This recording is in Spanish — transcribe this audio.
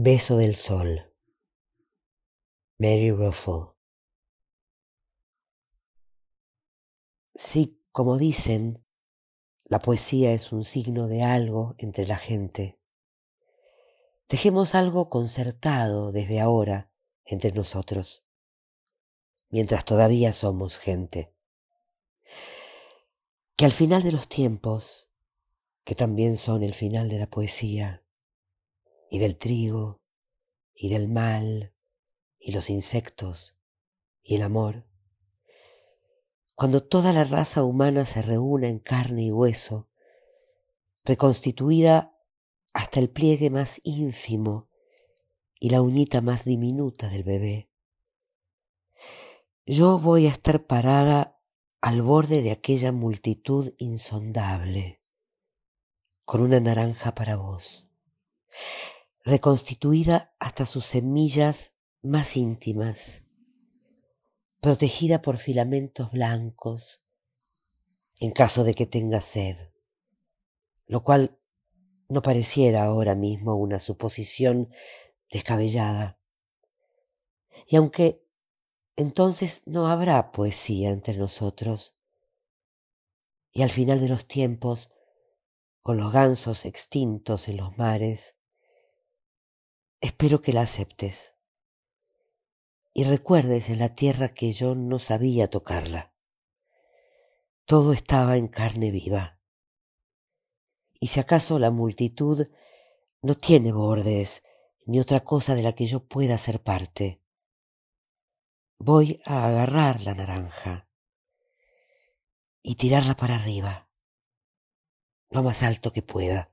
Beso del Sol. Mary Ruffle. Sí, como dicen, la poesía es un signo de algo entre la gente. Dejemos algo concertado desde ahora entre nosotros, mientras todavía somos gente. Que al final de los tiempos, que también son el final de la poesía, y del trigo, y del mal, y los insectos, y el amor. Cuando toda la raza humana se reúne en carne y hueso, reconstituida hasta el pliegue más ínfimo y la uñita más diminuta del bebé. Yo voy a estar parada al borde de aquella multitud insondable, con una naranja para vos reconstituida hasta sus semillas más íntimas, protegida por filamentos blancos en caso de que tenga sed, lo cual no pareciera ahora mismo una suposición descabellada. Y aunque entonces no habrá poesía entre nosotros, y al final de los tiempos, con los gansos extintos en los mares, Espero que la aceptes y recuerdes en la tierra que yo no sabía tocarla. Todo estaba en carne viva. Y si acaso la multitud no tiene bordes ni otra cosa de la que yo pueda ser parte, voy a agarrar la naranja y tirarla para arriba, lo más alto que pueda